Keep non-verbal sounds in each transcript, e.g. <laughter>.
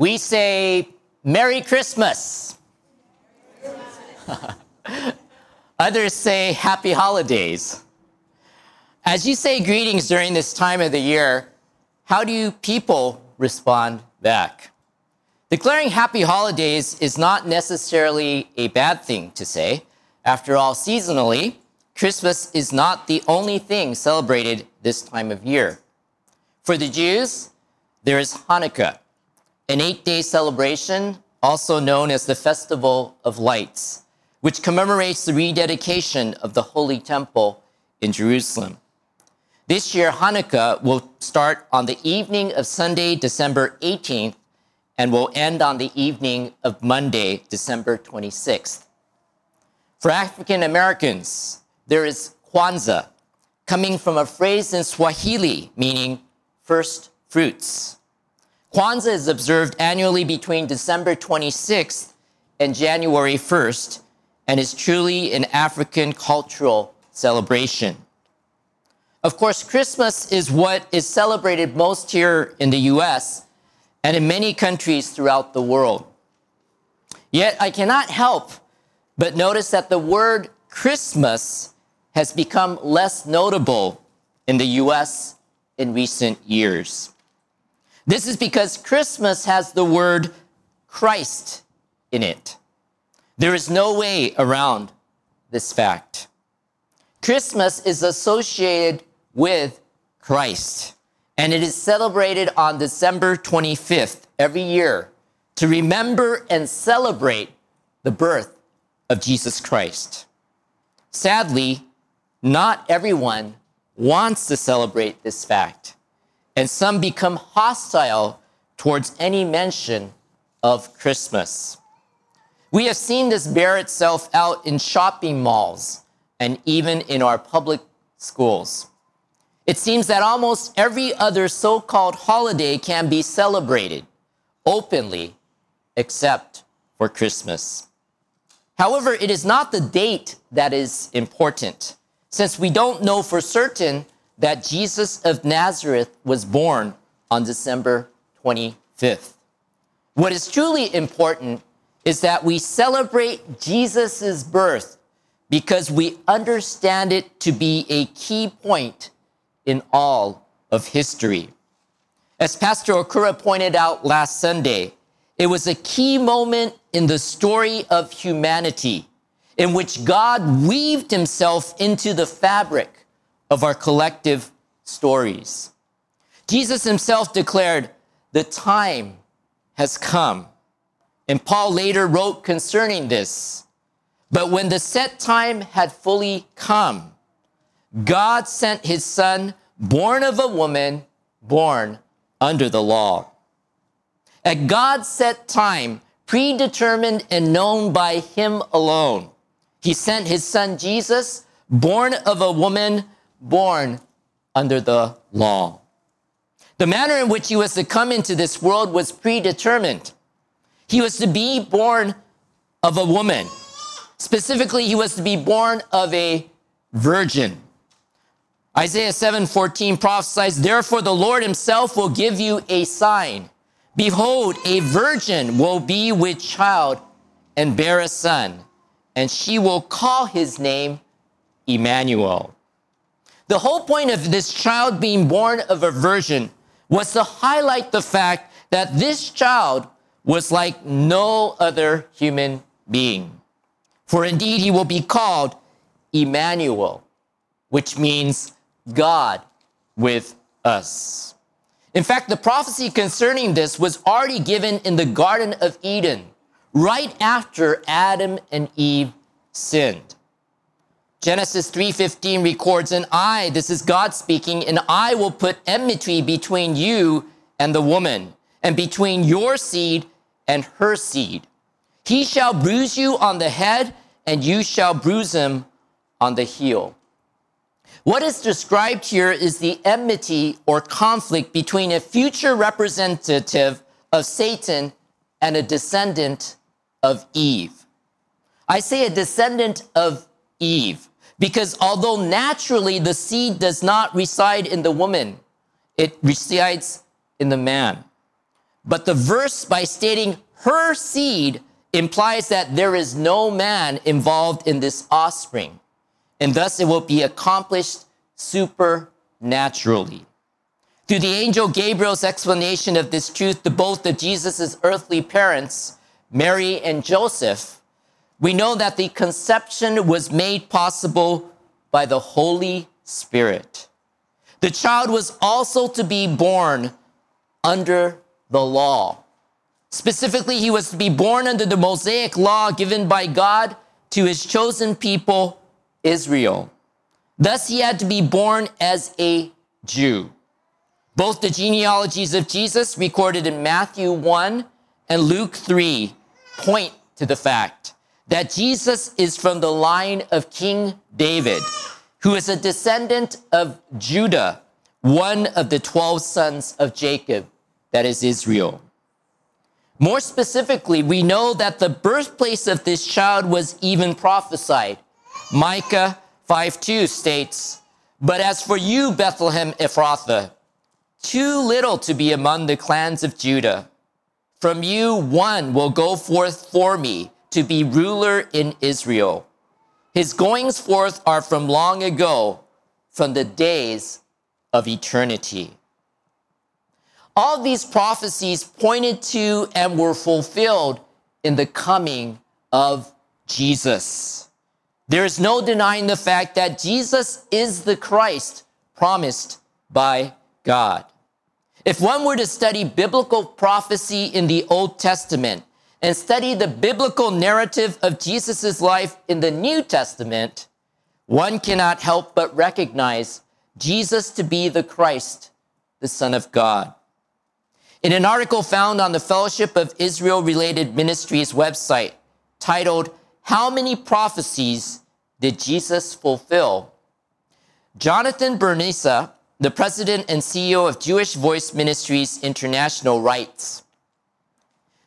We say Merry Christmas. <laughs> Others say Happy Holidays. As you say greetings during this time of the year, how do people respond back? Declaring happy holidays is not necessarily a bad thing to say. After all, seasonally, Christmas is not the only thing celebrated this time of year. For the Jews, there is Hanukkah, an eight day celebration, also known as the Festival of Lights, which commemorates the rededication of the Holy Temple in Jerusalem. This year, Hanukkah will start on the evening of Sunday, December 18th, and will end on the evening of Monday, December 26th. For African Americans, there is Kwanzaa, coming from a phrase in Swahili meaning first fruits. Kwanzaa is observed annually between December 26th and January 1st and is truly an African cultural celebration. Of course, Christmas is what is celebrated most here in the US and in many countries throughout the world. Yet I cannot help but notice that the word Christmas has become less notable in the US in recent years. This is because Christmas has the word Christ in it. There is no way around this fact. Christmas is associated with Christ, and it is celebrated on December 25th every year to remember and celebrate the birth of Jesus Christ. Sadly, not everyone wants to celebrate this fact, and some become hostile towards any mention of Christmas. We have seen this bear itself out in shopping malls and even in our public schools. It seems that almost every other so called holiday can be celebrated openly except for Christmas. However, it is not the date that is important, since we don't know for certain that Jesus of Nazareth was born on December 25th. What is truly important is that we celebrate Jesus' birth because we understand it to be a key point in all of history. As Pastor Okura pointed out last Sunday, it was a key moment in the story of humanity in which God weaved himself into the fabric of our collective stories. Jesus himself declared, The time has come. And Paul later wrote concerning this. But when the set time had fully come, God sent his son, born of a woman, born under the law. At God's set time, predetermined and known by him alone, he sent his son Jesus, born of a woman, born under the law. The manner in which he was to come into this world was predetermined. He was to be born of a woman. Specifically, he was to be born of a virgin. Isaiah 7:14 prophesies, "Therefore the Lord himself will give you a sign. Behold, a virgin will be with child and bear a son, and she will call his name Emmanuel." The whole point of this child being born of a virgin was to highlight the fact that this child was like no other human being. For indeed he will be called Emmanuel, which means God with us. In fact, the prophecy concerning this was already given in the Garden of Eden, right after Adam and Eve sinned. Genesis 3:15 records, "And I, this is God speaking, and I will put enmity between you and the woman, and between your seed and her seed. He shall bruise you on the head, and you shall bruise him on the heel." What is described here is the enmity or conflict between a future representative of Satan and a descendant of Eve. I say a descendant of Eve because although naturally the seed does not reside in the woman, it resides in the man. But the verse, by stating her seed, implies that there is no man involved in this offspring, and thus it will be accomplished supernaturally. Through the angel Gabriel's explanation of this truth to both of Jesus' earthly parents, Mary and Joseph, we know that the conception was made possible by the Holy Spirit. The child was also to be born under the law. Specifically, he was to be born under the Mosaic law given by God to his chosen people, Israel. Thus, he had to be born as a Jew. Both the genealogies of Jesus, recorded in Matthew 1 and Luke 3, point to the fact that Jesus is from the line of King David, who is a descendant of Judah, one of the 12 sons of Jacob, that is Israel. More specifically, we know that the birthplace of this child was even prophesied. Micah 5:2 states, "But as for you, Bethlehem Ephrathah, too little to be among the clans of Judah, from you one will go forth for me to be ruler in Israel. His goings forth are from long ago, from the days of eternity." All these prophecies pointed to and were fulfilled in the coming of Jesus. There is no denying the fact that Jesus is the Christ promised by God. If one were to study biblical prophecy in the Old Testament and study the biblical narrative of Jesus' life in the New Testament, one cannot help but recognize Jesus to be the Christ, the Son of God. In an article found on the Fellowship of Israel Related Ministries website titled, How Many Prophecies Did Jesus Fulfill? Jonathan Bernis, the president and CEO of Jewish Voice Ministries International, writes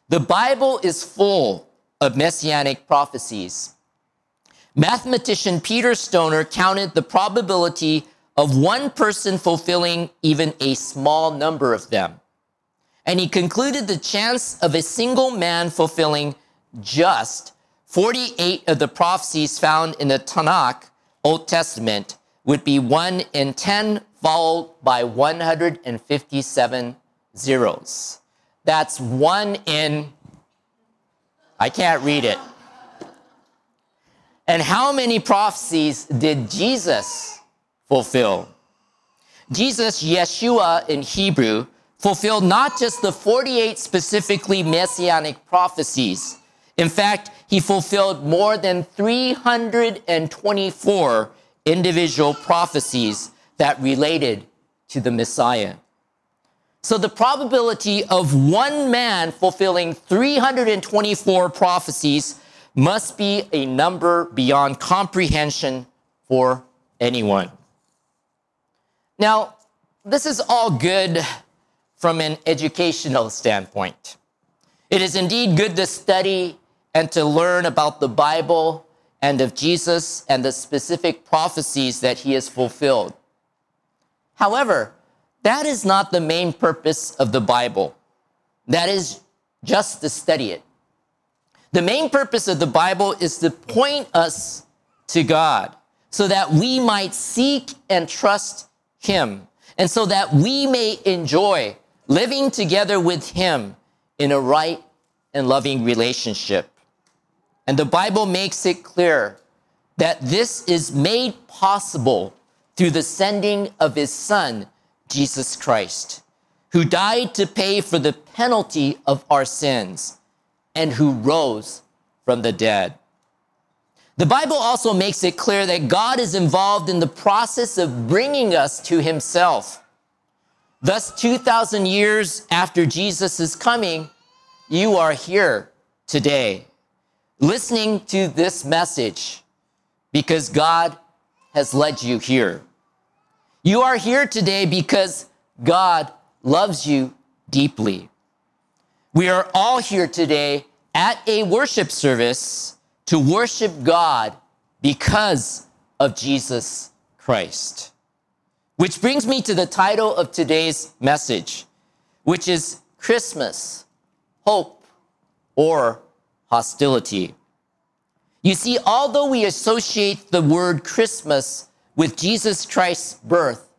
The Bible is full of messianic prophecies. Mathematician Peter Stoner counted the probability of one person fulfilling even a small number of them. And he concluded the chance of a single man fulfilling just 48 of the prophecies found in the Tanakh, Old Testament, would be 1 in 10, followed by 157 zeros. That's 1 in, I can't read it. And how many prophecies did Jesus fulfill? Jesus, Yeshua in Hebrew, fulfilled not just the 48 specifically messianic prophecies. In fact, he fulfilled more than 324 individual prophecies that related to the Messiah. So the probability of one man fulfilling 324 prophecies must be a number beyond comprehension for anyone. Now, this is all good from an educational standpoint. It is indeed good to study and to learn about the Bible and of Jesus and the specific prophecies that he has fulfilled. However, that is not the main purpose of the Bible. That is just to study it. The main purpose of the Bible is to point us to God so that we might seek and trust him and so that we may enjoy living together with Him in a right and loving relationship. And the Bible makes it clear that this is made possible through the sending of His Son, Jesus Christ, who died to pay for the penalty of our sins and who rose from the dead. The Bible also makes it clear that God is involved in the process of bringing us to Himself. Thus, 2,000 years after Jesus' coming, you are here today, listening to this message because God has led you here. You are here today because God loves you deeply. We are all here today at a worship service to worship God because of Jesus Christ. Which brings me to the title of today's message, which is Christmas, hope, or hostility. You see, although we associate the word Christmas with Jesus Christ's birth,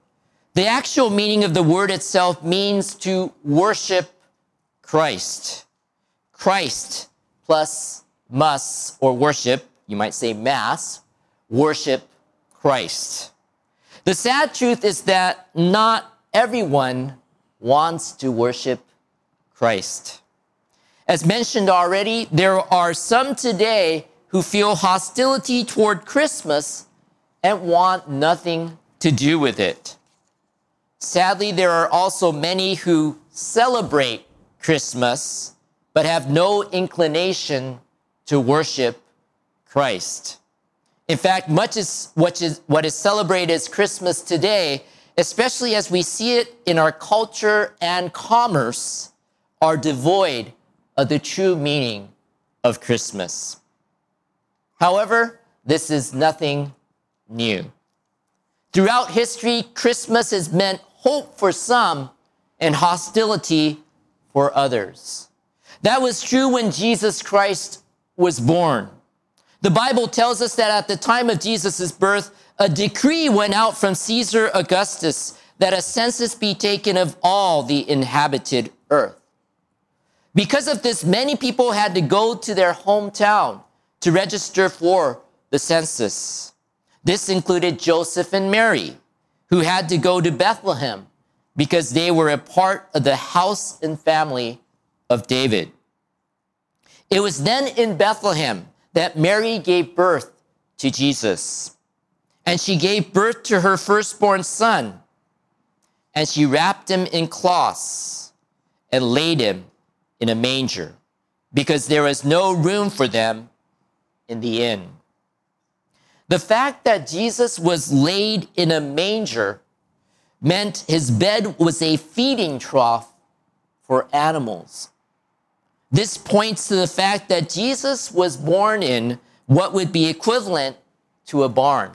the actual meaning of the word itself means to worship Christ. Christ plus must or worship, you might say mass, worship Christ. The sad truth is that not everyone wants to worship Christ. As mentioned already, there are some today who feel hostility toward Christmas and want nothing to do with it. Sadly, there are also many who celebrate Christmas but have no inclination to worship Christ. In fact, much is what is, what is celebrated as Christmas today, especially as we see it in our culture and commerce, are devoid of the true meaning of Christmas. However, this is nothing new. Throughout history, Christmas has meant hope for some and hostility for others. That was true when Jesus Christ was born. The Bible tells us that at the time of Jesus' birth, a decree went out from Caesar Augustus that a census be taken of all the inhabited earth. Because of this, many people had to go to their hometown to register for the census. This included Joseph and Mary, who had to go to Bethlehem because they were a part of the house and family of David. It was then in Bethlehem that Mary gave birth to Jesus. And she gave birth to her firstborn son. And she wrapped him in cloths and laid him in a manger because there was no room for them in the inn. The fact that Jesus was laid in a manger meant his bed was a feeding trough for animals. This points to the fact that Jesus was born in what would be equivalent to a barn,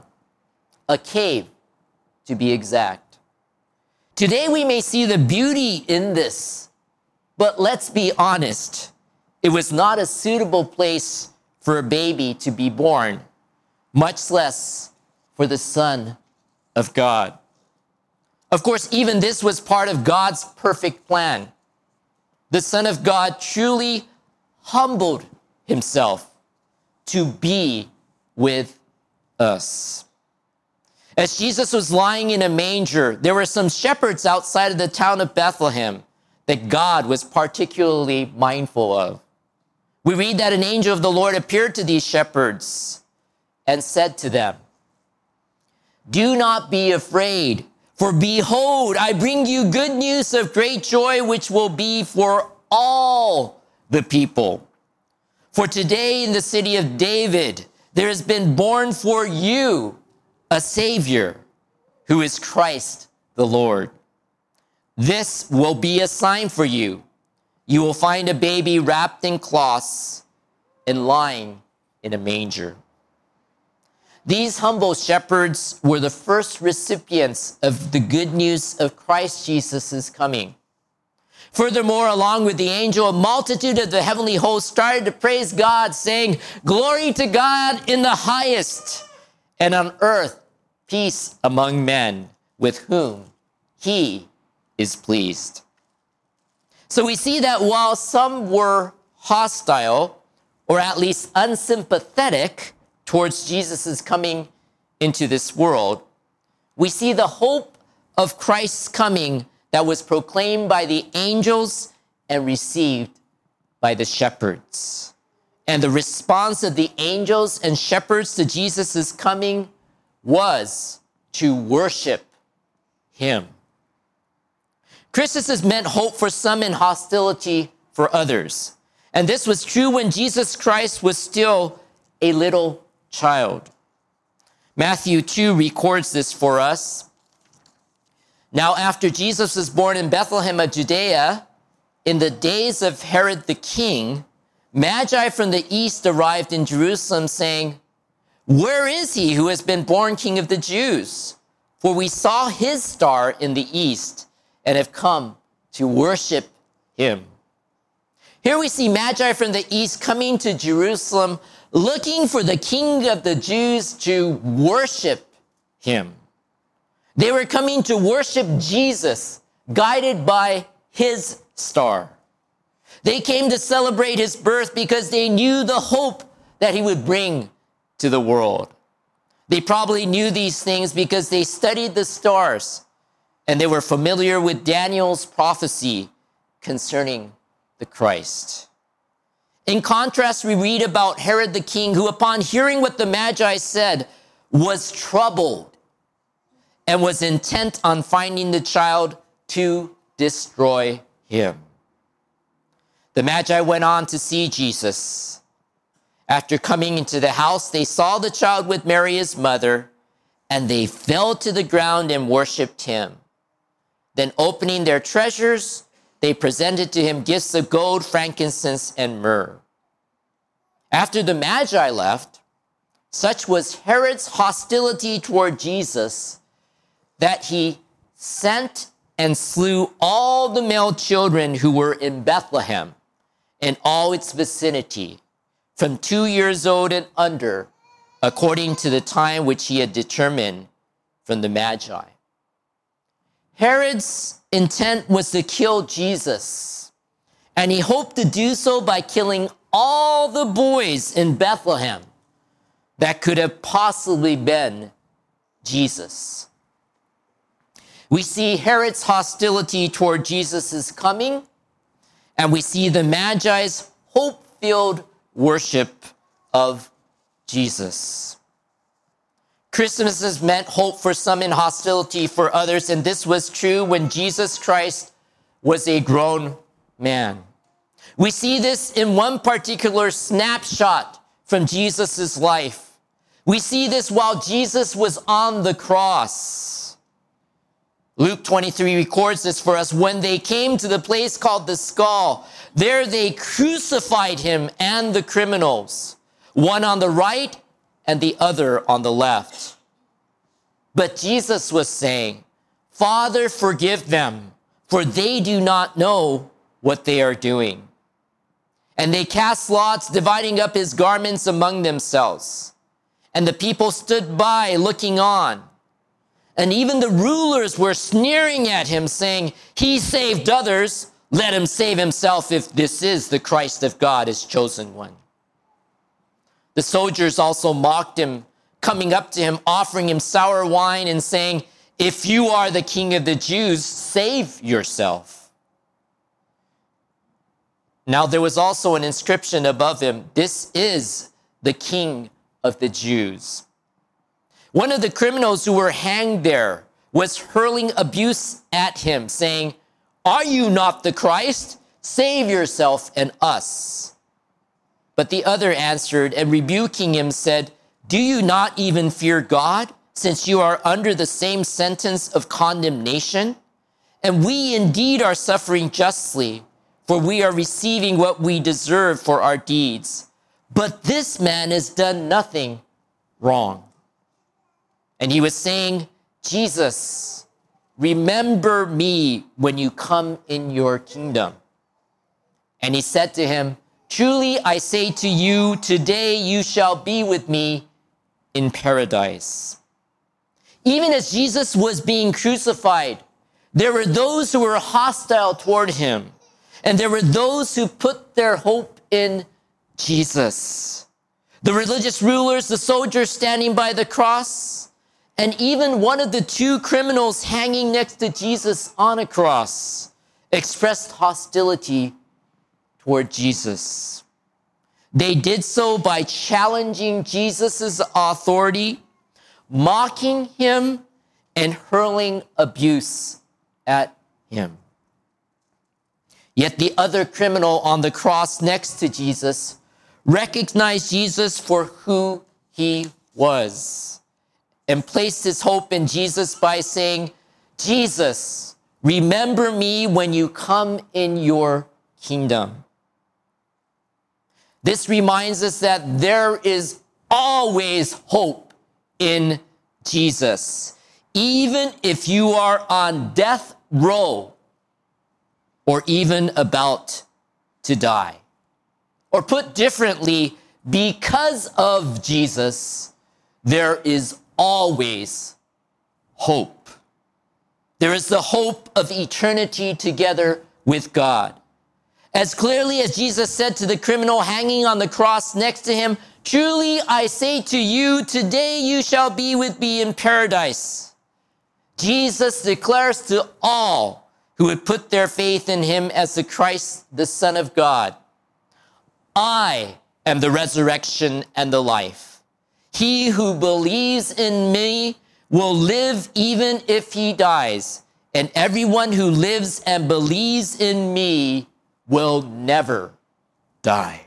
a cave to be exact. Today we may see the beauty in this, but let's be honest, it was not a suitable place for a baby to be born, much less for the Son of God. Of course, even this was part of God's perfect plan. The Son of God truly humbled himself to be with us. As Jesus was lying in a manger, there were some shepherds outside of the town of Bethlehem that God was particularly mindful of. We read that an angel of the Lord appeared to these shepherds and said to them, Do not be afraid, for behold, I bring you good news of great joy, which will be for all the people. For today in the city of David, there has been born for you a Savior who is Christ the Lord. This will be a sign for you you will find a baby wrapped in cloths and lying in a manger. These humble shepherds were the first recipients of the good news of Christ Jesus' coming. Furthermore, along with the angel, a multitude of the heavenly host started to praise God, saying, Glory to God in the highest, and on earth peace among men with whom he is pleased. So we see that while some were hostile, or at least unsympathetic towards Jesus' coming into this world, we see the hope of Christ's coming that was proclaimed by the angels and received by the shepherds. And the response of the angels and shepherds to Jesus' coming was to worship him. Christmas has meant hope for some and hostility for others. And this was true when Jesus Christ was still a little child. Matthew 2 records this for us. Now, after Jesus was born in Bethlehem of Judea, in the days of Herod the king, Magi from the east arrived in Jerusalem saying, Where is he who has been born king of the Jews? For we saw his star in the east and have come to worship him. Here we see Magi from the east coming to Jerusalem looking for the king of the Jews to worship him. They were coming to worship Jesus, guided by his star. They came to celebrate his birth because they knew the hope that he would bring to the world. They probably knew these things because they studied the stars and they were familiar with Daniel's prophecy concerning the Christ. In contrast, we read about Herod the king, who, upon hearing what the Magi said, was troubled and was intent on finding the child to destroy him. The Magi went on to see Jesus. After coming into the house, they saw the child with Mary, his mother, and they fell to the ground and worshiped him. Then, opening their treasures, they presented to him gifts of gold, frankincense, and myrrh. After the Magi left, such was Herod's hostility toward Jesus that he sent and slew all the male children who were in Bethlehem and all its vicinity, from two years old and under, according to the time which he had determined from the Magi. Herod's intent was to kill Jesus, and he hoped to do so by killing all the boys in Bethlehem that could have possibly been Jesus. We see Herod's hostility toward Jesus' coming, and we see the Magi's hope filled worship of Jesus. Christmas has meant hope for some and hostility for others, and this was true when Jesus Christ was a grown man. We see this in one particular snapshot from Jesus' life. We see this while Jesus was on the cross. Luke 23 records this for us. When they came to the place called the skull, there they crucified him and the criminals, one on the right and the other on the left. But Jesus was saying, Father, forgive them, for they do not know what they are doing. And they cast lots, dividing up his garments among themselves. And the people stood by, looking on. And even the rulers were sneering at him, saying, He saved others, let him save himself if this is the Christ of God, his chosen one. The soldiers also mocked him, coming up to him, offering him sour wine, and saying, If you are the king of the Jews, save yourself. Now there was also an inscription above him This is the king of the Jews. One of the criminals who were hanged there was hurling abuse at him, saying, Are you not the Christ? Save yourself and us. But the other answered and rebuking him said, Do you not even fear God, since you are under the same sentence of condemnation? And we indeed are suffering justly, for we are receiving what we deserve for our deeds. But this man has done nothing wrong. And he was saying, Jesus, remember me when you come in your kingdom. And he said to him, Truly I say to you, today you shall be with me in paradise. Even as Jesus was being crucified, there were those who were hostile toward him, and there were those who put their hope in Jesus. The religious rulers, the soldiers standing by the cross, and even one of the two criminals hanging next to Jesus on a cross expressed hostility toward Jesus. They did so by challenging Jesus' authority, mocking him, and hurling abuse at him. Yet the other criminal on the cross next to Jesus recognized Jesus for who he was and placed his hope in Jesus by saying, Jesus, remember me when you come in your kingdom. This reminds us that there is always hope in Jesus. Even if you are on death row or even about to die. Or put differently, because of Jesus, there is always hope. There is the hope of eternity together with God. As clearly as Jesus said to the criminal hanging on the cross next to him, Truly I say to you, today you shall be with me in paradise. Jesus declares to all who would put their faith in him as the Christ, the Son of God, I am the resurrection and the life. He who believes in me will live even if he dies, and everyone who lives and believes in me will never die.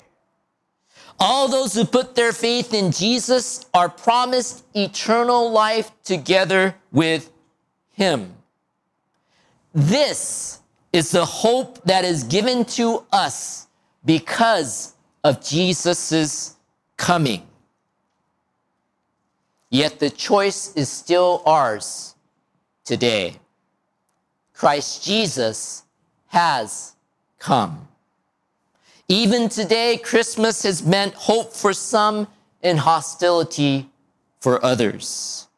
All those who put their faith in Jesus are promised eternal life together with him. This is the hope that is given to us because of Jesus' coming. Yet the choice is still ours today. Christ Jesus has come. Even today, Christmas has meant hope for some and hostility for others.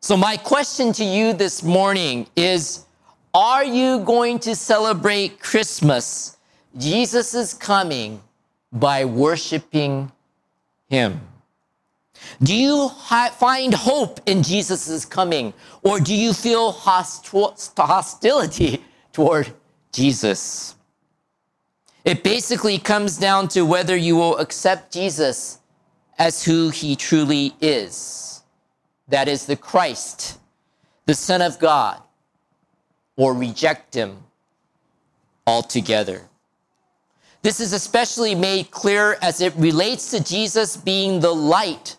So, my question to you this morning is Are you going to celebrate Christmas, Jesus' coming, by worshiping Him? Do you find hope in Jesus' coming, or do you feel hostility toward Jesus? It basically comes down to whether you will accept Jesus as who he truly is. That is the Christ, the Son of God, or reject him altogether. This is especially made clear as it relates to Jesus being the light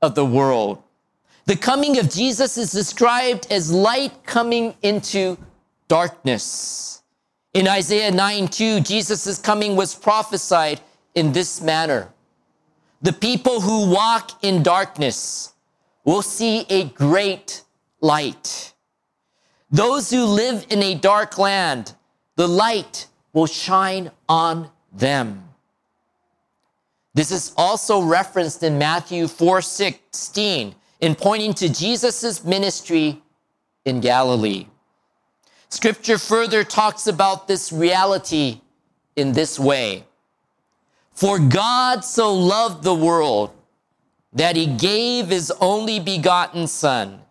of the world. The coming of Jesus is described as light coming into darkness. In Isaiah 9 2, Jesus' coming was prophesied in this manner The people who walk in darkness will see a great light. Those who live in a dark land, the light will shine on them. This is also referenced in Matthew 4 16 in pointing to Jesus' ministry in Galilee. Scripture further talks about this reality in this way For God so loved the world that he gave his only begotten Son,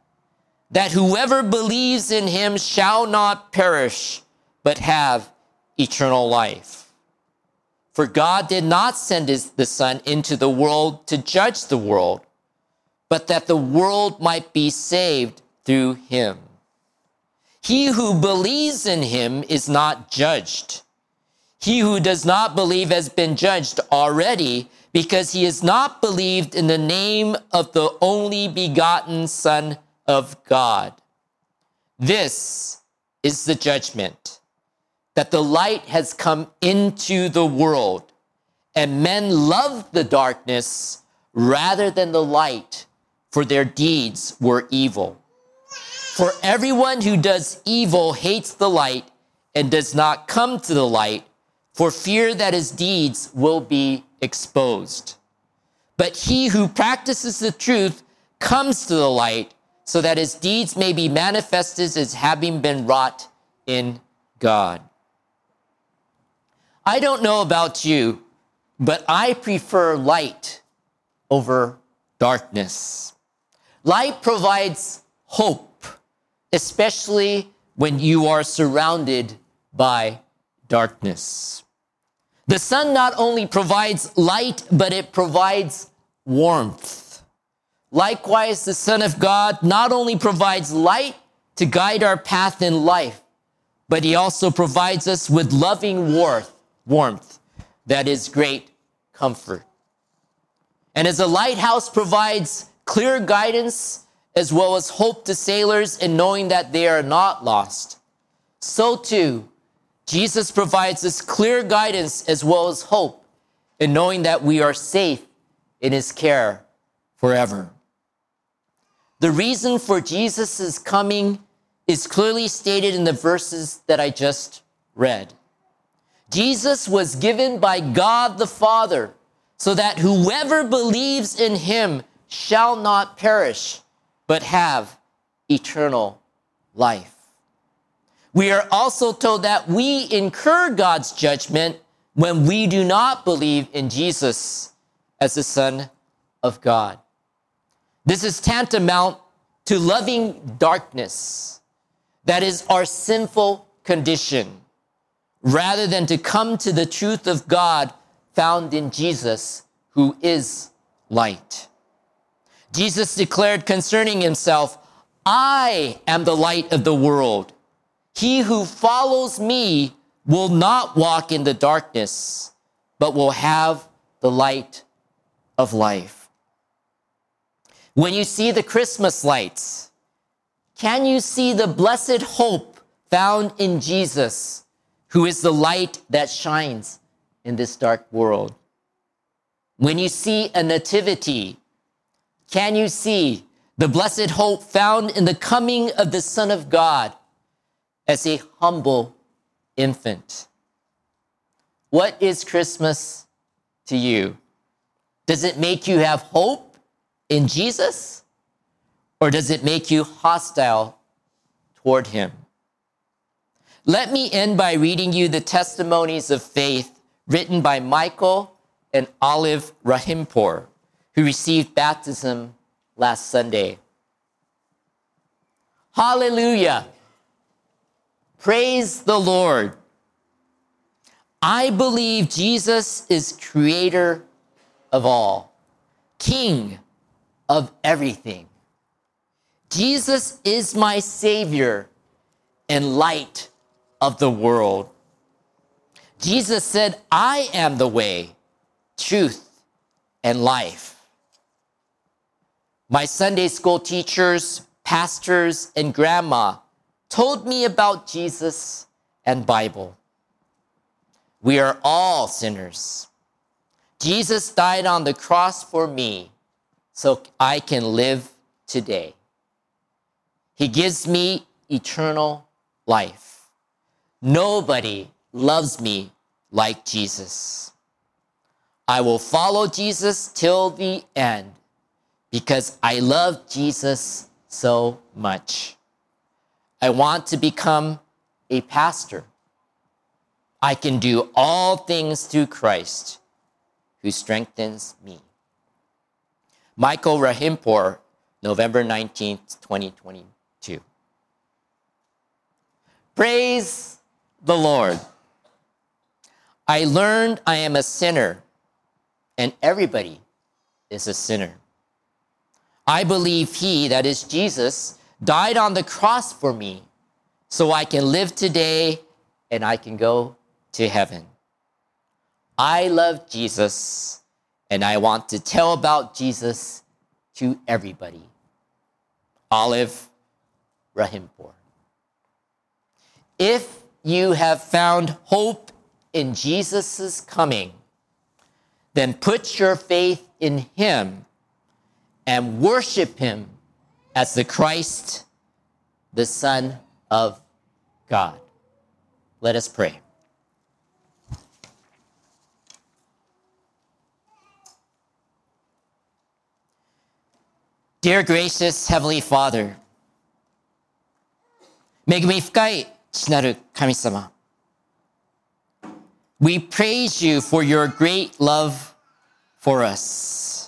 that whoever believes in him shall not perish, but have eternal life. For God did not send his, the Son into the world to judge the world, but that the world might be saved through him. He who believes in him is not judged. He who does not believe has been judged already because he has not believed in the name of the only begotten Son of God. This is the judgment that the light has come into the world, and men love the darkness rather than the light, for their deeds were evil. For everyone who does evil hates the light and does not come to the light for fear that his deeds will be exposed. But he who practices the truth comes to the light so that his deeds may be manifested as having been wrought in God. I don't know about you, but I prefer light over darkness. Light provides hope especially when you are surrounded by darkness. The sun not only provides light, but it provides warmth. Likewise, the Son of God not only provides light to guide our path in life, but he also provides us with loving warmth, warmth that is great comfort. And as a lighthouse provides clear guidance as well as hope to sailors in knowing that they are not lost. So too, Jesus provides us clear guidance as well as hope in knowing that we are safe in his care forever. The reason for Jesus' coming is clearly stated in the verses that I just read. Jesus was given by God the Father so that whoever believes in him shall not perish, but have eternal life. We are also told that we incur God's judgment when we do not believe in Jesus as the Son of God. This is tantamount to loving darkness, that is our sinful condition rather than to come to the truth of God found in Jesus, who is light. Jesus declared concerning himself, I am the light of the world. He who follows me will not walk in the darkness, but will have the light of life. When you see the Christmas lights, can you see the blessed hope found in Jesus? who is the light that shines in this dark world. When you see a nativity, can you see the blessed hope found in the coming of the Son of God as a humble infant? What is Christmas to you? Does it make you have hope in Jesus? Or does it make you hostile toward him? Let me end by reading you the testimonies of faith written by Michael and Olive Rahimpour, who received baptism last Sunday. Hallelujah! Praise the Lord. I believe Jesus is creator of all, king of everything. Jesus is my savior and light of the world. Jesus said, I am the way, truth, and life. My Sunday school teachers, pastors, and grandma told me about Jesus and Bible. We are all sinners. Jesus died on the cross for me so I can live today. He gives me eternal life. Nobody loves me like Jesus. I will follow Jesus till the end because I love Jesus so much. I want to become a pastor. I can do all things through Christ who strengthens me. Michael Rahimpour, November 19th, 2022. Praise the Lord. I learned I am a sinner, and everybody is a sinner. I believe He, that is Jesus, died on the cross for me so I can live today and I can go to heaven. I love Jesus and I want to tell about Jesus to everybody. Olive Rahimpour. If you have found hope in Jesus' coming, then put your faith in him and worship him as the Christ, the Son of God. Let us pray. Dear gracious Heavenly Father, 恵み深い父なる神様。We praise you for your great love for us.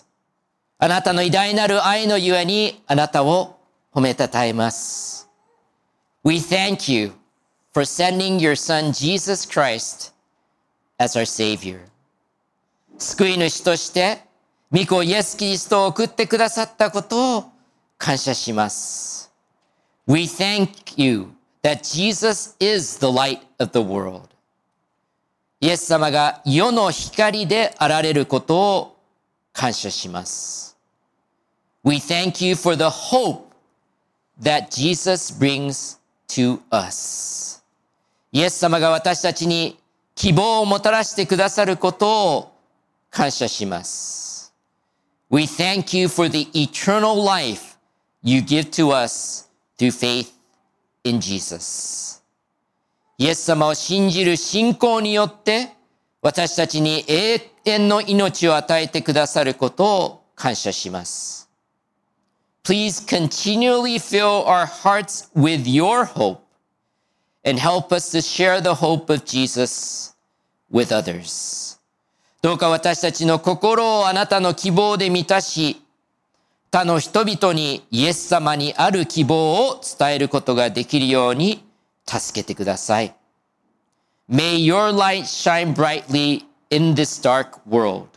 あなたの偉大なる愛のゆえにあなたを褒めたたえます。We thank you for sending your son Jesus Christ as our Savior. 救い主として、御子イエス・キリストを送ってくださったことを感謝します。We thank you that Jesus is the light of the world. イエス様が世の光であられることを感謝します。We thank you for the hope that Jesus brings to us. イエス様が私たちに希望をもたらしてくださることを感謝します。We thank you for the eternal life you give to us through faith in Jesus. イエス様を信じる信仰によって私たちに永遠の命を与えてくださることを感謝します。Please continually fill our hearts with your hope and help us to share the hope of Jesus with others. どうか私たちの心をあなたの希望で満たし、他の人々にイエス様にある希望を伝えることができるように助けてください。May your light shine brightly in this dark world.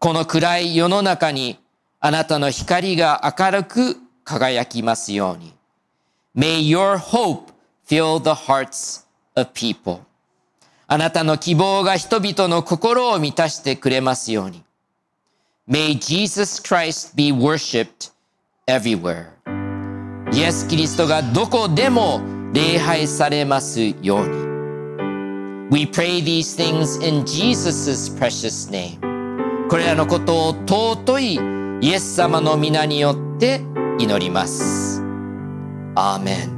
この暗い世の中にあなたの光が明るく輝きますように。May your hope fill the hearts of people. あなたの希望が人々の心を満たしてくれますように。May Jesus Christ be worshipped everywhere. イエス・キリストがどこでも礼拝されますように。We pray these things in Jesus' precious name. これらのことを尊いイエス様の皆によって祈ります。アーメン。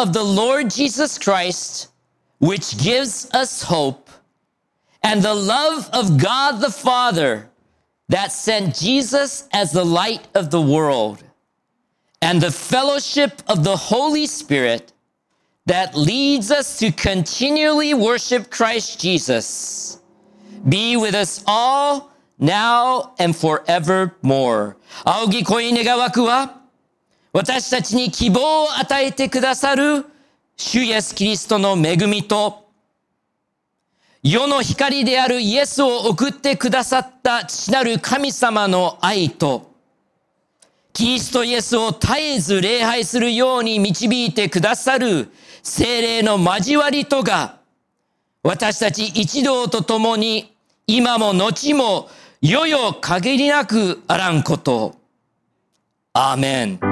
of the Lord Jesus Christ, which gives us hope, and the love of God the Father that sent Jesus as the light of the world, and the fellowship of the Holy Spirit that leads us to continually worship Christ Jesus be with us all now and forevermore. 仰ぎ恋願わくは 私たちに希望を与えてくださる主イエス・キリストの恵みと、世の光であるイエスを送ってくださった父なる神様の愛と、キリストイエスを絶えず礼拝するように導いてくださる精霊の交わりとが、私たち一同と共に今も後も世々限りなくあらんこと。アーメン。